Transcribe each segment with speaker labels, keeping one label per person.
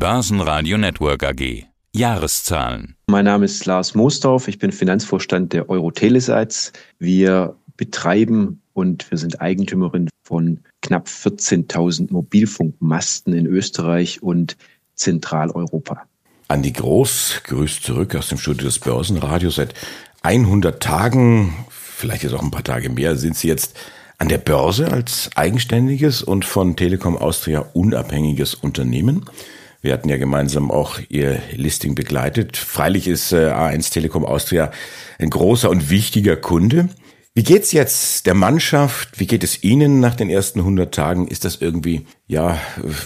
Speaker 1: Börsenradio Network AG. Jahreszahlen.
Speaker 2: Mein Name ist Lars Moosdorf. Ich bin Finanzvorstand der Eurotelesites. Wir betreiben und wir sind Eigentümerin von knapp 14.000 Mobilfunkmasten in Österreich und Zentraleuropa.
Speaker 3: Andi Groß grüßt zurück aus dem Studio des Börsenradios. Seit 100 Tagen, vielleicht jetzt auch ein paar Tage mehr, sind Sie jetzt an der Börse als eigenständiges und von Telekom Austria unabhängiges Unternehmen. Wir hatten ja gemeinsam auch Ihr Listing begleitet. Freilich ist äh, A1 Telekom Austria ein großer und wichtiger Kunde. Wie geht's jetzt der Mannschaft? Wie geht es Ihnen nach den ersten 100 Tagen? Ist das irgendwie, ja,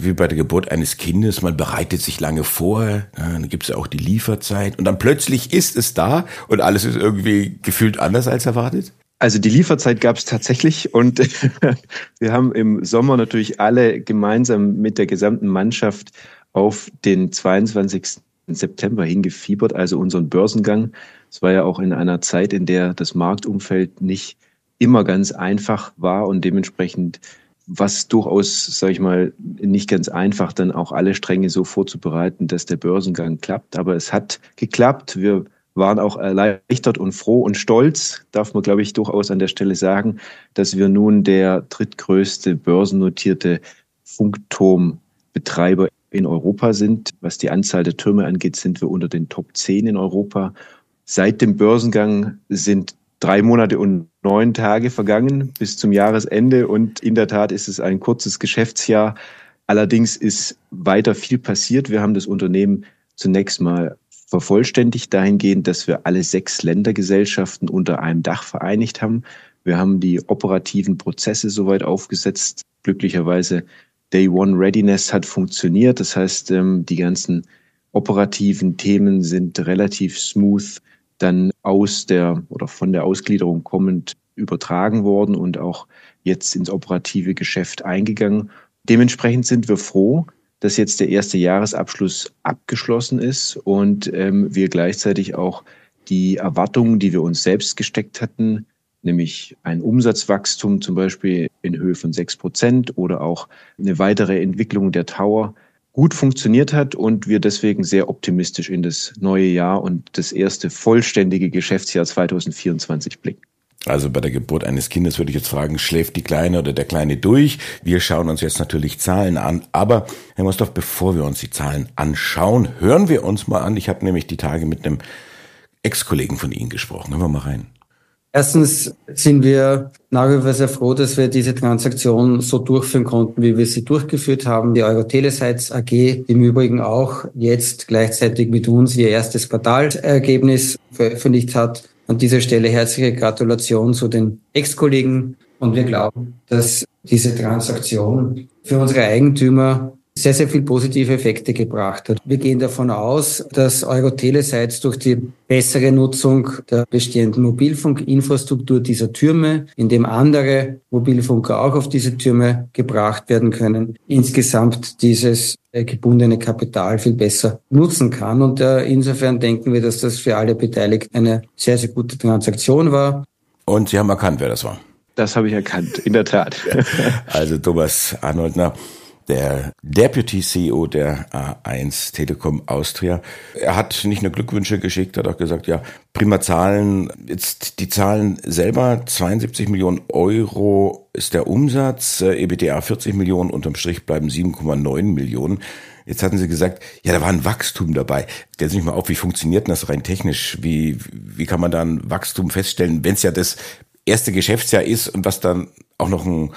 Speaker 3: wie bei der Geburt eines Kindes? Man bereitet sich lange vor, dann gibt's ja auch die Lieferzeit und dann plötzlich ist es da und alles ist irgendwie gefühlt anders als erwartet?
Speaker 2: Also die Lieferzeit gab es tatsächlich und wir haben im Sommer natürlich alle gemeinsam mit der gesamten Mannschaft auf den 22. September hingefiebert, also unseren Börsengang. Es war ja auch in einer Zeit, in der das Marktumfeld nicht immer ganz einfach war und dementsprechend was durchaus, sage ich mal, nicht ganz einfach, dann auch alle Stränge so vorzubereiten, dass der Börsengang klappt. Aber es hat geklappt. Wir waren auch erleichtert und froh und stolz, darf man, glaube ich, durchaus an der Stelle sagen, dass wir nun der drittgrößte börsennotierte Funkturmbetreiber in Europa sind. Was die Anzahl der Türme angeht, sind wir unter den Top 10 in Europa. Seit dem Börsengang sind drei Monate und neun Tage vergangen bis zum Jahresende und in der Tat ist es ein kurzes Geschäftsjahr. Allerdings ist weiter viel passiert. Wir haben das Unternehmen zunächst mal vervollständigt dahingehend, dass wir alle sechs Ländergesellschaften unter einem Dach vereinigt haben. Wir haben die operativen Prozesse soweit aufgesetzt. Glücklicherweise Day One Readiness hat funktioniert. Das heißt, ähm, die ganzen operativen Themen sind relativ smooth dann aus der oder von der Ausgliederung kommend übertragen worden und auch jetzt ins operative Geschäft eingegangen. Dementsprechend sind wir froh, dass jetzt der erste Jahresabschluss abgeschlossen ist und ähm, wir gleichzeitig auch die Erwartungen, die wir uns selbst gesteckt hatten, nämlich ein Umsatzwachstum zum Beispiel in Höhe von sechs Prozent oder auch eine weitere Entwicklung der Tower gut funktioniert hat und wir deswegen sehr optimistisch in das neue Jahr und das erste vollständige Geschäftsjahr 2024 blicken.
Speaker 3: Also bei der Geburt eines Kindes würde ich jetzt fragen, schläft die Kleine oder der Kleine durch? Wir schauen uns jetzt natürlich Zahlen an. Aber Herr Mostorf, bevor wir uns die Zahlen anschauen, hören wir uns mal an. Ich habe nämlich die Tage mit einem Ex-Kollegen von Ihnen gesprochen. Hören wir mal rein.
Speaker 4: Erstens sind wir nach wie vor sehr froh, dass wir diese Transaktion so durchführen konnten, wie wir sie durchgeführt haben. Die Eurotelesites AG im Übrigen auch jetzt gleichzeitig mit uns ihr erstes Quartalsergebnis veröffentlicht hat. An dieser Stelle herzliche Gratulation zu den Ex-Kollegen. Und wir glauben, dass diese Transaktion für unsere Eigentümer sehr, sehr viel positive Effekte gebracht hat. Wir gehen davon aus, dass Eurotelesites durch die bessere Nutzung der bestehenden Mobilfunkinfrastruktur dieser Türme, indem andere Mobilfunker auch auf diese Türme gebracht werden können, insgesamt dieses äh, gebundene Kapital viel besser nutzen kann. Und äh, insofern denken wir, dass das für alle Beteiligten eine sehr, sehr gute Transaktion war.
Speaker 3: Und Sie haben erkannt, wer das war.
Speaker 2: Das habe ich erkannt, in der Tat.
Speaker 3: Also Thomas Arnoldner der Deputy CEO der A1 Telekom Austria. Er hat nicht nur Glückwünsche geschickt, hat auch gesagt, ja, prima Zahlen. Jetzt die Zahlen selber, 72 Millionen Euro ist der Umsatz, äh, EBTA 40 Millionen, unterm Strich bleiben 7,9 Millionen. Jetzt hatten Sie gesagt, ja, da war ein Wachstum dabei. Stellen Sie sich mal auf, wie funktioniert das rein technisch? Wie, wie kann man da ein Wachstum feststellen, wenn es ja das erste Geschäftsjahr ist und was dann auch noch ein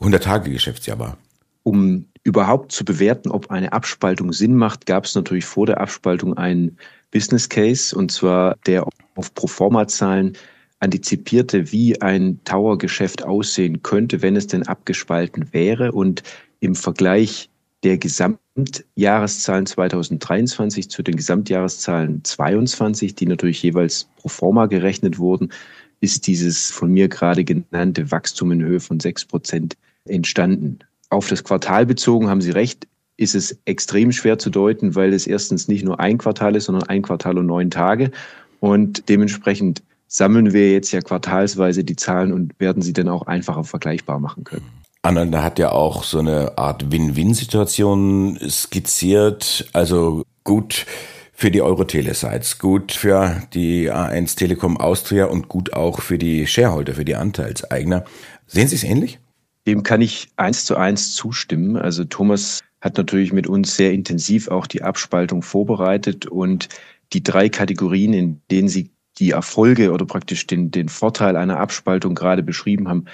Speaker 3: 100-Tage-Geschäftsjahr war?
Speaker 2: Um überhaupt zu bewerten, ob eine Abspaltung Sinn macht, gab es natürlich vor der Abspaltung einen Business Case, und zwar der auf Proforma-Zahlen antizipierte, wie ein Tower-Geschäft aussehen könnte, wenn es denn abgespalten wäre. Und im Vergleich der Gesamtjahreszahlen 2023 zu den Gesamtjahreszahlen 22, die natürlich jeweils pro forma gerechnet wurden, ist dieses von mir gerade genannte Wachstum in Höhe von sechs Prozent entstanden. Auf das Quartal bezogen haben Sie recht, ist es extrem schwer zu deuten, weil es erstens nicht nur ein Quartal ist, sondern ein Quartal und neun Tage. Und dementsprechend sammeln wir jetzt ja quartalsweise die Zahlen und werden sie dann auch einfacher vergleichbar machen können.
Speaker 3: Ananda hat ja auch so eine Art Win-Win-Situation skizziert. Also gut für die Eurotele-Sites, gut für die A1 Telekom Austria und gut auch für die Shareholder, für die Anteilseigner. Sehen Sie es ähnlich?
Speaker 2: Dem kann ich eins zu eins zustimmen. Also Thomas hat natürlich mit uns sehr intensiv auch die Abspaltung vorbereitet und die drei Kategorien, in denen Sie die Erfolge oder praktisch den, den Vorteil einer Abspaltung gerade beschrieben haben,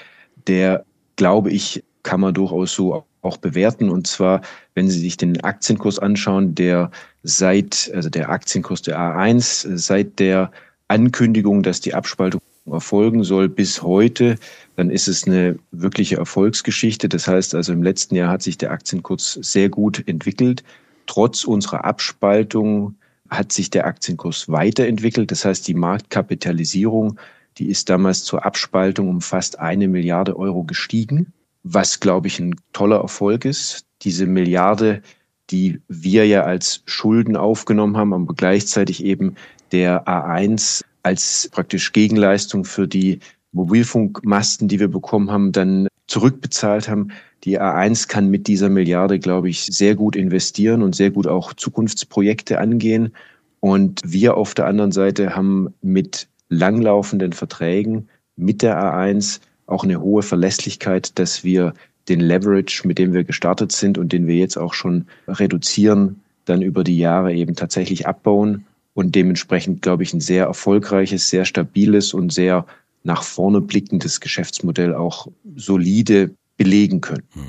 Speaker 2: der, glaube ich, kann man durchaus so auch bewerten. Und zwar, wenn Sie sich den Aktienkurs anschauen, der seit, also der Aktienkurs der A1, seit der Ankündigung, dass die Abspaltung erfolgen soll bis heute, dann ist es eine wirkliche Erfolgsgeschichte. Das heißt also, im letzten Jahr hat sich der Aktienkurs sehr gut entwickelt. Trotz unserer Abspaltung hat sich der Aktienkurs weiterentwickelt. Das heißt, die Marktkapitalisierung, die ist damals zur Abspaltung um fast eine Milliarde Euro gestiegen, was, glaube ich, ein toller Erfolg ist. Diese Milliarde, die wir ja als Schulden aufgenommen haben, aber gleichzeitig eben der A1 als praktisch Gegenleistung für die Mobilfunkmasten, die wir bekommen haben, dann zurückbezahlt haben. Die A1 kann mit dieser Milliarde, glaube ich, sehr gut investieren und sehr gut auch Zukunftsprojekte angehen. Und wir auf der anderen Seite haben mit langlaufenden Verträgen mit der A1 auch eine hohe Verlässlichkeit, dass wir den Leverage, mit dem wir gestartet sind und den wir jetzt auch schon reduzieren, dann über die Jahre eben tatsächlich abbauen und dementsprechend, glaube ich, ein sehr erfolgreiches, sehr stabiles und sehr nach vorne blickendes Geschäftsmodell auch solide belegen können. Hm.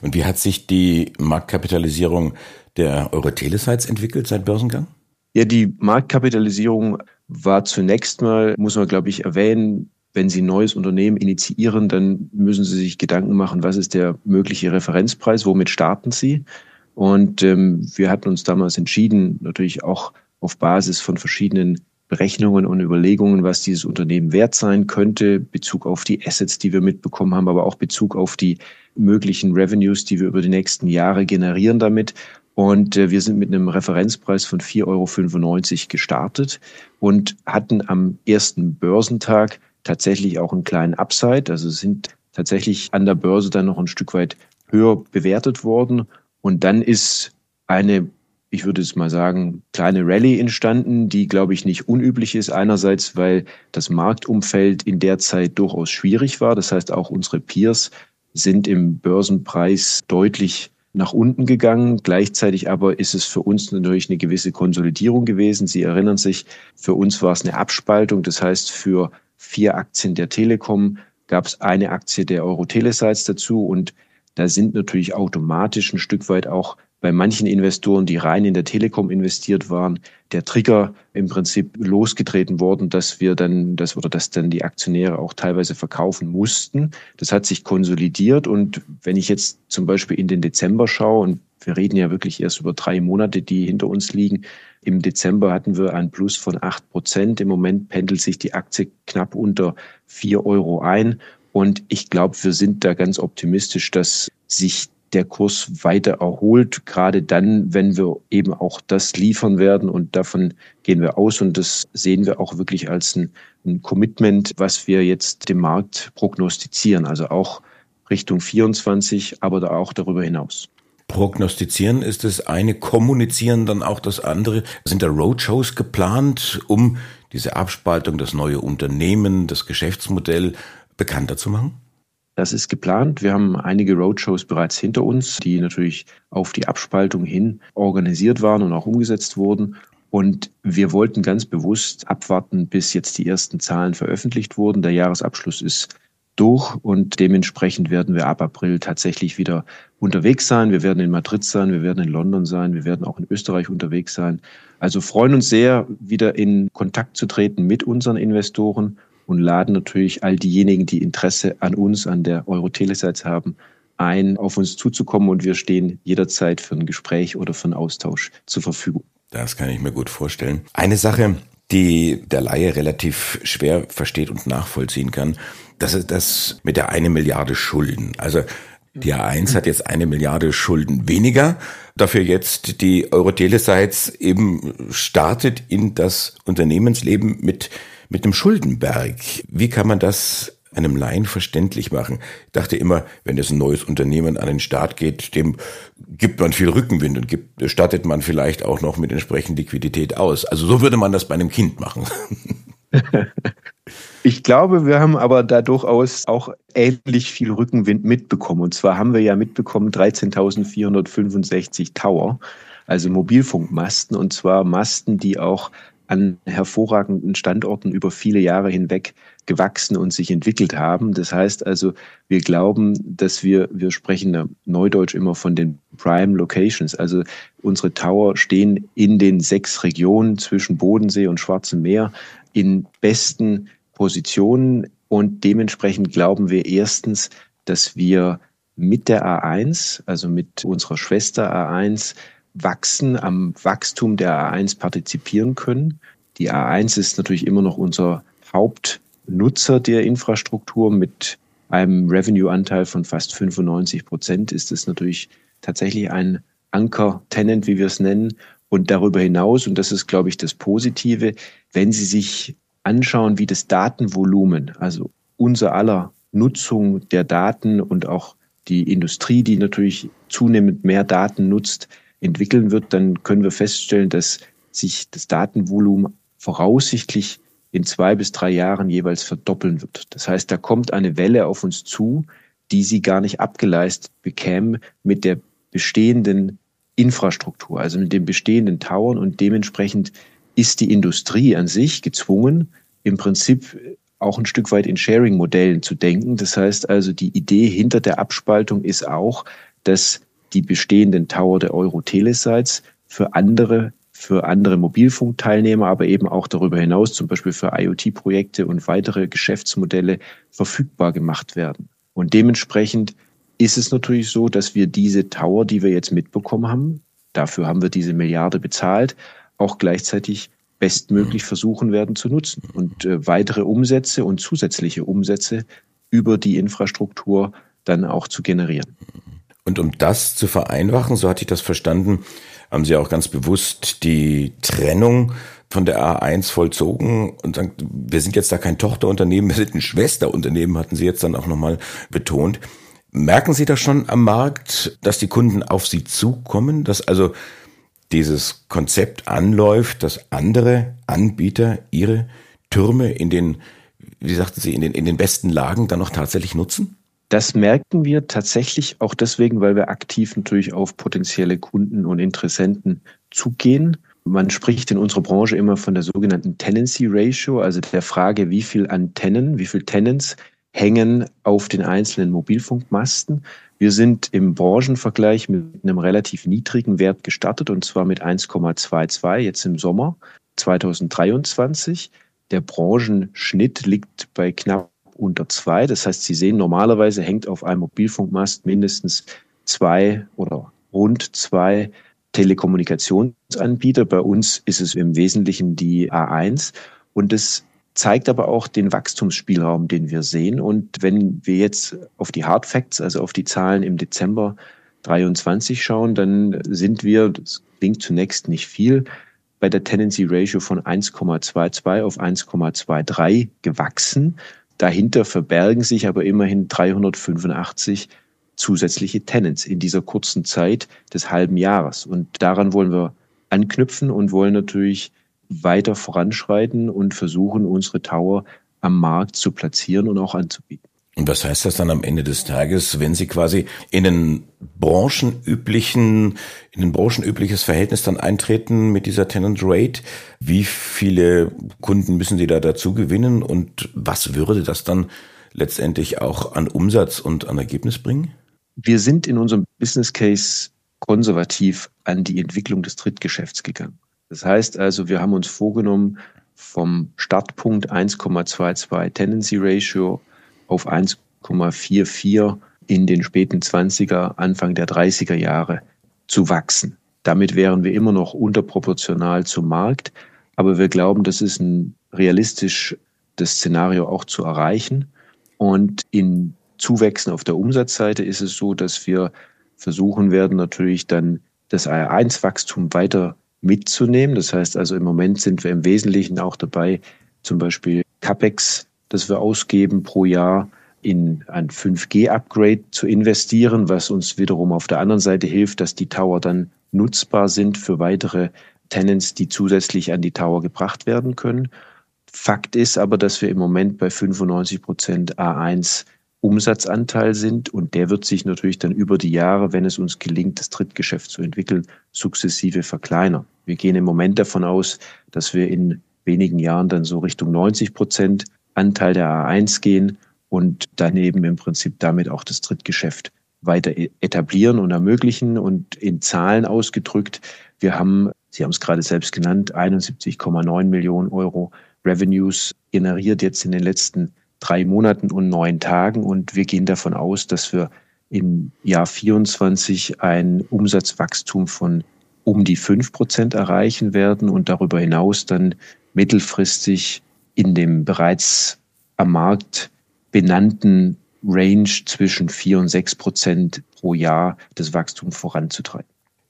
Speaker 3: Und wie hat sich die Marktkapitalisierung der Eurotele-Sites entwickelt seit Börsengang?
Speaker 2: Ja, die Marktkapitalisierung war zunächst mal, muss man glaube ich erwähnen, wenn Sie ein neues Unternehmen initiieren, dann müssen Sie sich Gedanken machen, was ist der mögliche Referenzpreis, womit starten Sie? Und ähm, wir hatten uns damals entschieden, natürlich auch auf Basis von verschiedenen Berechnungen und Überlegungen, was dieses Unternehmen wert sein könnte, Bezug auf die Assets, die wir mitbekommen haben, aber auch Bezug auf die möglichen Revenues, die wir über die nächsten Jahre generieren damit. Und äh, wir sind mit einem Referenzpreis von 4,95 Euro gestartet und hatten am ersten Börsentag tatsächlich auch einen kleinen Upside. Also sind tatsächlich an der Börse dann noch ein Stück weit höher bewertet worden. Und dann ist eine ich würde es mal sagen, kleine Rallye entstanden, die, glaube ich, nicht unüblich ist. Einerseits, weil das Marktumfeld in der Zeit durchaus schwierig war. Das heißt, auch unsere Peers sind im Börsenpreis deutlich nach unten gegangen. Gleichzeitig aber ist es für uns natürlich eine gewisse Konsolidierung gewesen. Sie erinnern sich, für uns war es eine Abspaltung. Das heißt, für vier Aktien der Telekom gab es eine Aktie der Euro-Telesites dazu und da sind natürlich automatisch ein Stück weit auch bei manchen Investoren, die rein in der Telekom investiert waren, der Trigger im Prinzip losgetreten worden, dass wir dann, das oder dass dann die Aktionäre auch teilweise verkaufen mussten. Das hat sich konsolidiert und wenn ich jetzt zum Beispiel in den Dezember schaue und wir reden ja wirklich erst über drei Monate, die hinter uns liegen. Im Dezember hatten wir ein Plus von acht Prozent. Im Moment pendelt sich die Aktie knapp unter vier Euro ein. Und ich glaube, wir sind da ganz optimistisch, dass sich der Kurs weiter erholt, gerade dann, wenn wir eben auch das liefern werden und davon gehen wir aus und das sehen wir auch wirklich als ein, ein Commitment, was wir jetzt dem Markt prognostizieren, also auch Richtung 24, aber da auch darüber hinaus.
Speaker 3: Prognostizieren ist das eine, kommunizieren dann auch das andere. Sind da Roadshows geplant, um diese Abspaltung, das neue Unternehmen, das Geschäftsmodell bekannter zu machen?
Speaker 2: Das ist geplant. Wir haben einige Roadshows bereits hinter uns, die natürlich auf die Abspaltung hin organisiert waren und auch umgesetzt wurden. Und wir wollten ganz bewusst abwarten, bis jetzt die ersten Zahlen veröffentlicht wurden. Der Jahresabschluss ist durch und dementsprechend werden wir ab April tatsächlich wieder unterwegs sein. Wir werden in Madrid sein, wir werden in London sein, wir werden auch in Österreich unterwegs sein. Also freuen uns sehr, wieder in Kontakt zu treten mit unseren Investoren und laden natürlich all diejenigen, die Interesse an uns, an der Euro-Telesites haben, ein, auf uns zuzukommen und wir stehen jederzeit für ein Gespräch oder für einen Austausch zur Verfügung.
Speaker 3: Das kann ich mir gut vorstellen. Eine Sache, die der Laie relativ schwer versteht und nachvollziehen kann, das ist das mit der eine Milliarde Schulden. Also die A1 hat jetzt eine Milliarde Schulden weniger. Dafür jetzt die Euro-Telesites eben startet in das Unternehmensleben mit mit einem Schuldenberg. Wie kann man das einem Laien verständlich machen. Ich dachte immer, wenn es ein neues Unternehmen an den Start geht, dem gibt man viel Rückenwind und gibt, stattet man vielleicht auch noch mit entsprechend Liquidität aus. Also so würde man das bei einem Kind machen.
Speaker 2: Ich glaube, wir haben aber da durchaus auch ähnlich viel Rückenwind mitbekommen. Und zwar haben wir ja mitbekommen 13.465 Tower, also Mobilfunkmasten, und zwar Masten, die auch an hervorragenden Standorten über viele Jahre hinweg gewachsen und sich entwickelt haben. Das heißt also, wir glauben, dass wir, wir sprechen neudeutsch immer von den Prime Locations. Also unsere Tower stehen in den sechs Regionen zwischen Bodensee und Schwarzem Meer in besten Positionen und dementsprechend glauben wir erstens, dass wir mit der A1, also mit unserer Schwester A1, wachsen, am Wachstum der A1 partizipieren können. Die A1 ist natürlich immer noch unser Hauptnutzer der Infrastruktur mit einem Revenue-Anteil von fast 95 Prozent ist es natürlich tatsächlich ein Anker-Tenant, wie wir es nennen. Und darüber hinaus, und das ist, glaube ich, das Positive, wenn Sie sich anschauen, wie das Datenvolumen, also unser aller Nutzung der Daten und auch die Industrie, die natürlich zunehmend mehr Daten nutzt, entwickeln wird, dann können wir feststellen, dass sich das Datenvolumen voraussichtlich in zwei bis drei Jahren jeweils verdoppeln wird. Das heißt, da kommt eine Welle auf uns zu, die sie gar nicht abgeleistet bekämen mit der bestehenden Infrastruktur, also mit den bestehenden Towern und dementsprechend ist die Industrie an sich gezwungen, im Prinzip auch ein Stück weit in Sharing-Modellen zu denken. Das heißt also, die Idee hinter der Abspaltung ist auch, dass die bestehenden Tower der Euro-Telesites für andere für andere Mobilfunkteilnehmer, aber eben auch darüber hinaus, zum Beispiel für IoT-Projekte und weitere Geschäftsmodelle verfügbar gemacht werden. Und dementsprechend ist es natürlich so, dass wir diese Tower, die wir jetzt mitbekommen haben, dafür haben wir diese Milliarde bezahlt, auch gleichzeitig bestmöglich versuchen werden zu nutzen und äh, weitere Umsätze und zusätzliche Umsätze über die Infrastruktur dann auch zu generieren.
Speaker 3: Und um das zu vereinfachen, so hatte ich das verstanden, haben Sie auch ganz bewusst die Trennung von der A1 vollzogen und sagen, wir sind jetzt da kein Tochterunternehmen, wir sind ein Schwesterunternehmen, hatten Sie jetzt dann auch nochmal betont. Merken Sie das schon am Markt, dass die Kunden auf Sie zukommen, dass also dieses Konzept anläuft, dass andere Anbieter ihre Türme in den, wie sagten Sie, in den, in den besten Lagen dann auch tatsächlich nutzen?
Speaker 2: Das merken wir tatsächlich auch deswegen, weil wir aktiv natürlich auf potenzielle Kunden und Interessenten zugehen. Man spricht in unserer Branche immer von der sogenannten Tenancy Ratio, also der Frage, wie viel Antennen, wie viel Tenants hängen auf den einzelnen Mobilfunkmasten. Wir sind im Branchenvergleich mit einem relativ niedrigen Wert gestartet und zwar mit 1,22 jetzt im Sommer 2023. Der Branchenschnitt liegt bei knapp unter zwei. Das heißt, Sie sehen, normalerweise hängt auf einem Mobilfunkmast mindestens zwei oder rund zwei Telekommunikationsanbieter. Bei uns ist es im Wesentlichen die A1. Und es zeigt aber auch den Wachstumsspielraum, den wir sehen. Und wenn wir jetzt auf die Hard Facts, also auf die Zahlen im Dezember 23 schauen, dann sind wir, das klingt zunächst nicht viel, bei der Tendency Ratio von 1,22 auf 1,23 gewachsen. Dahinter verbergen sich aber immerhin 385 zusätzliche Tenants in dieser kurzen Zeit des halben Jahres. Und daran wollen wir anknüpfen und wollen natürlich weiter voranschreiten und versuchen, unsere Tower am Markt zu platzieren und auch anzubieten.
Speaker 3: Und was heißt das dann am Ende des Tages, wenn Sie quasi in den branchenüblichen, in ein branchenübliches Verhältnis dann eintreten mit dieser Tenant Rate? Wie viele Kunden müssen Sie da dazu gewinnen und was würde das dann letztendlich auch an Umsatz und an Ergebnis bringen?
Speaker 2: Wir sind in unserem Business Case konservativ an die Entwicklung des Drittgeschäfts gegangen. Das heißt also, wir haben uns vorgenommen, vom Startpunkt 1,22 Tendency Ratio auf 1,44 in den späten 20er, Anfang der 30er Jahre zu wachsen. Damit wären wir immer noch unterproportional zum Markt, aber wir glauben, das ist ein realistisch das Szenario auch zu erreichen. Und in Zuwächsen auf der Umsatzseite ist es so, dass wir versuchen werden, natürlich dann das AR1-Wachstum weiter mitzunehmen. Das heißt also, im Moment sind wir im Wesentlichen auch dabei, zum Beispiel CAPEX das wir ausgeben pro Jahr in ein 5G-Upgrade zu investieren, was uns wiederum auf der anderen Seite hilft, dass die Tower dann nutzbar sind für weitere Tenants, die zusätzlich an die Tower gebracht werden können. Fakt ist aber, dass wir im Moment bei 95 Prozent A1 Umsatzanteil sind und der wird sich natürlich dann über die Jahre, wenn es uns gelingt, das Drittgeschäft zu entwickeln, sukzessive verkleinern. Wir gehen im Moment davon aus, dass wir in wenigen Jahren dann so Richtung 90 Prozent Anteil der A1 gehen und daneben im Prinzip damit auch das Drittgeschäft weiter e-, etablieren und ermöglichen. Und in Zahlen ausgedrückt, wir haben, Sie haben es gerade selbst genannt, 71,9 Millionen Euro Revenues generiert jetzt in den letzten drei Monaten und neun Tagen. Und wir gehen davon aus, dass wir im Jahr 24 ein Umsatzwachstum von um die fünf Prozent erreichen werden und darüber hinaus dann mittelfristig in dem bereits am Markt benannten Range zwischen vier und sechs Prozent pro Jahr das Wachstum voranzutreiben.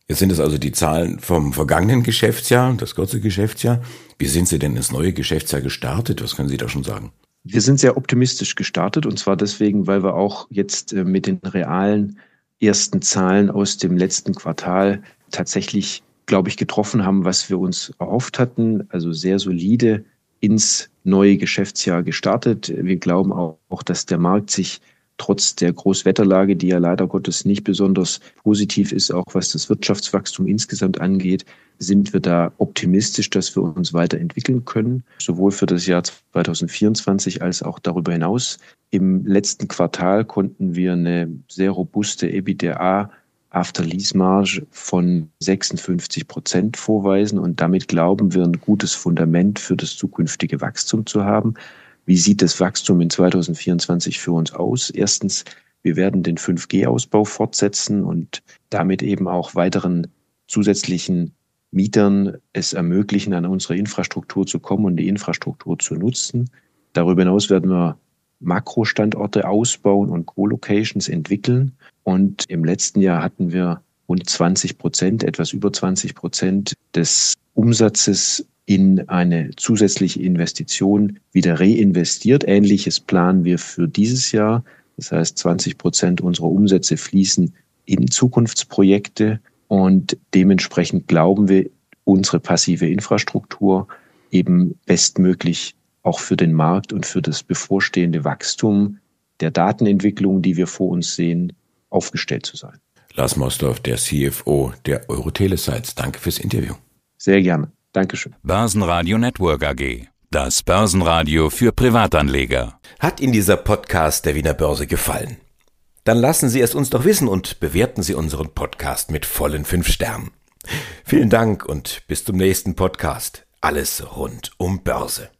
Speaker 3: Jetzt sind es also die Zahlen vom vergangenen Geschäftsjahr, das kurze Geschäftsjahr. Wie sind Sie denn ins neue Geschäftsjahr gestartet? Was können Sie da schon sagen?
Speaker 2: Wir sind sehr optimistisch gestartet und zwar deswegen, weil wir auch jetzt äh, mit den realen ersten Zahlen aus dem letzten Quartal tatsächlich, glaube ich, getroffen haben, was wir uns erhofft hatten. Also sehr solide ins neue Geschäftsjahr gestartet. Wir glauben auch, dass der Markt sich trotz der Großwetterlage, die ja leider Gottes nicht besonders positiv ist, auch was das Wirtschaftswachstum insgesamt angeht, sind wir da optimistisch, dass wir uns weiterentwickeln können, sowohl für das Jahr 2024 als auch darüber hinaus. Im letzten Quartal konnten wir eine sehr robuste EBITDA After-Lease-Marge von 56 Prozent vorweisen und damit glauben wir, ein gutes Fundament für das zukünftige Wachstum zu haben. Wie sieht das Wachstum in 2024 für uns aus? Erstens, wir werden den 5G-Ausbau fortsetzen und damit eben auch weiteren zusätzlichen Mietern es ermöglichen, an unsere Infrastruktur zu kommen und die Infrastruktur zu nutzen. Darüber hinaus werden wir Makrostandorte ausbauen und Co-Locations entwickeln. Und im letzten Jahr hatten wir rund 20 Prozent, etwas über 20 Prozent des Umsatzes in eine zusätzliche Investition wieder reinvestiert. Ähnliches planen wir für dieses Jahr. Das heißt, 20 Prozent unserer Umsätze fließen in Zukunftsprojekte und dementsprechend glauben wir, unsere passive Infrastruktur eben bestmöglich auch für den Markt und für das bevorstehende Wachstum der Datenentwicklung, die wir vor uns sehen, aufgestellt zu sein.
Speaker 3: Lars Mosdorf, der CFO der Eurotelesites. Danke fürs Interview.
Speaker 2: Sehr gerne. Dankeschön.
Speaker 1: Börsenradio Network AG. Das Börsenradio für Privatanleger.
Speaker 3: Hat Ihnen dieser Podcast der Wiener Börse gefallen? Dann lassen Sie es uns doch wissen und bewerten Sie unseren Podcast mit vollen fünf Sternen. Vielen Dank und bis zum nächsten Podcast. Alles rund um Börse.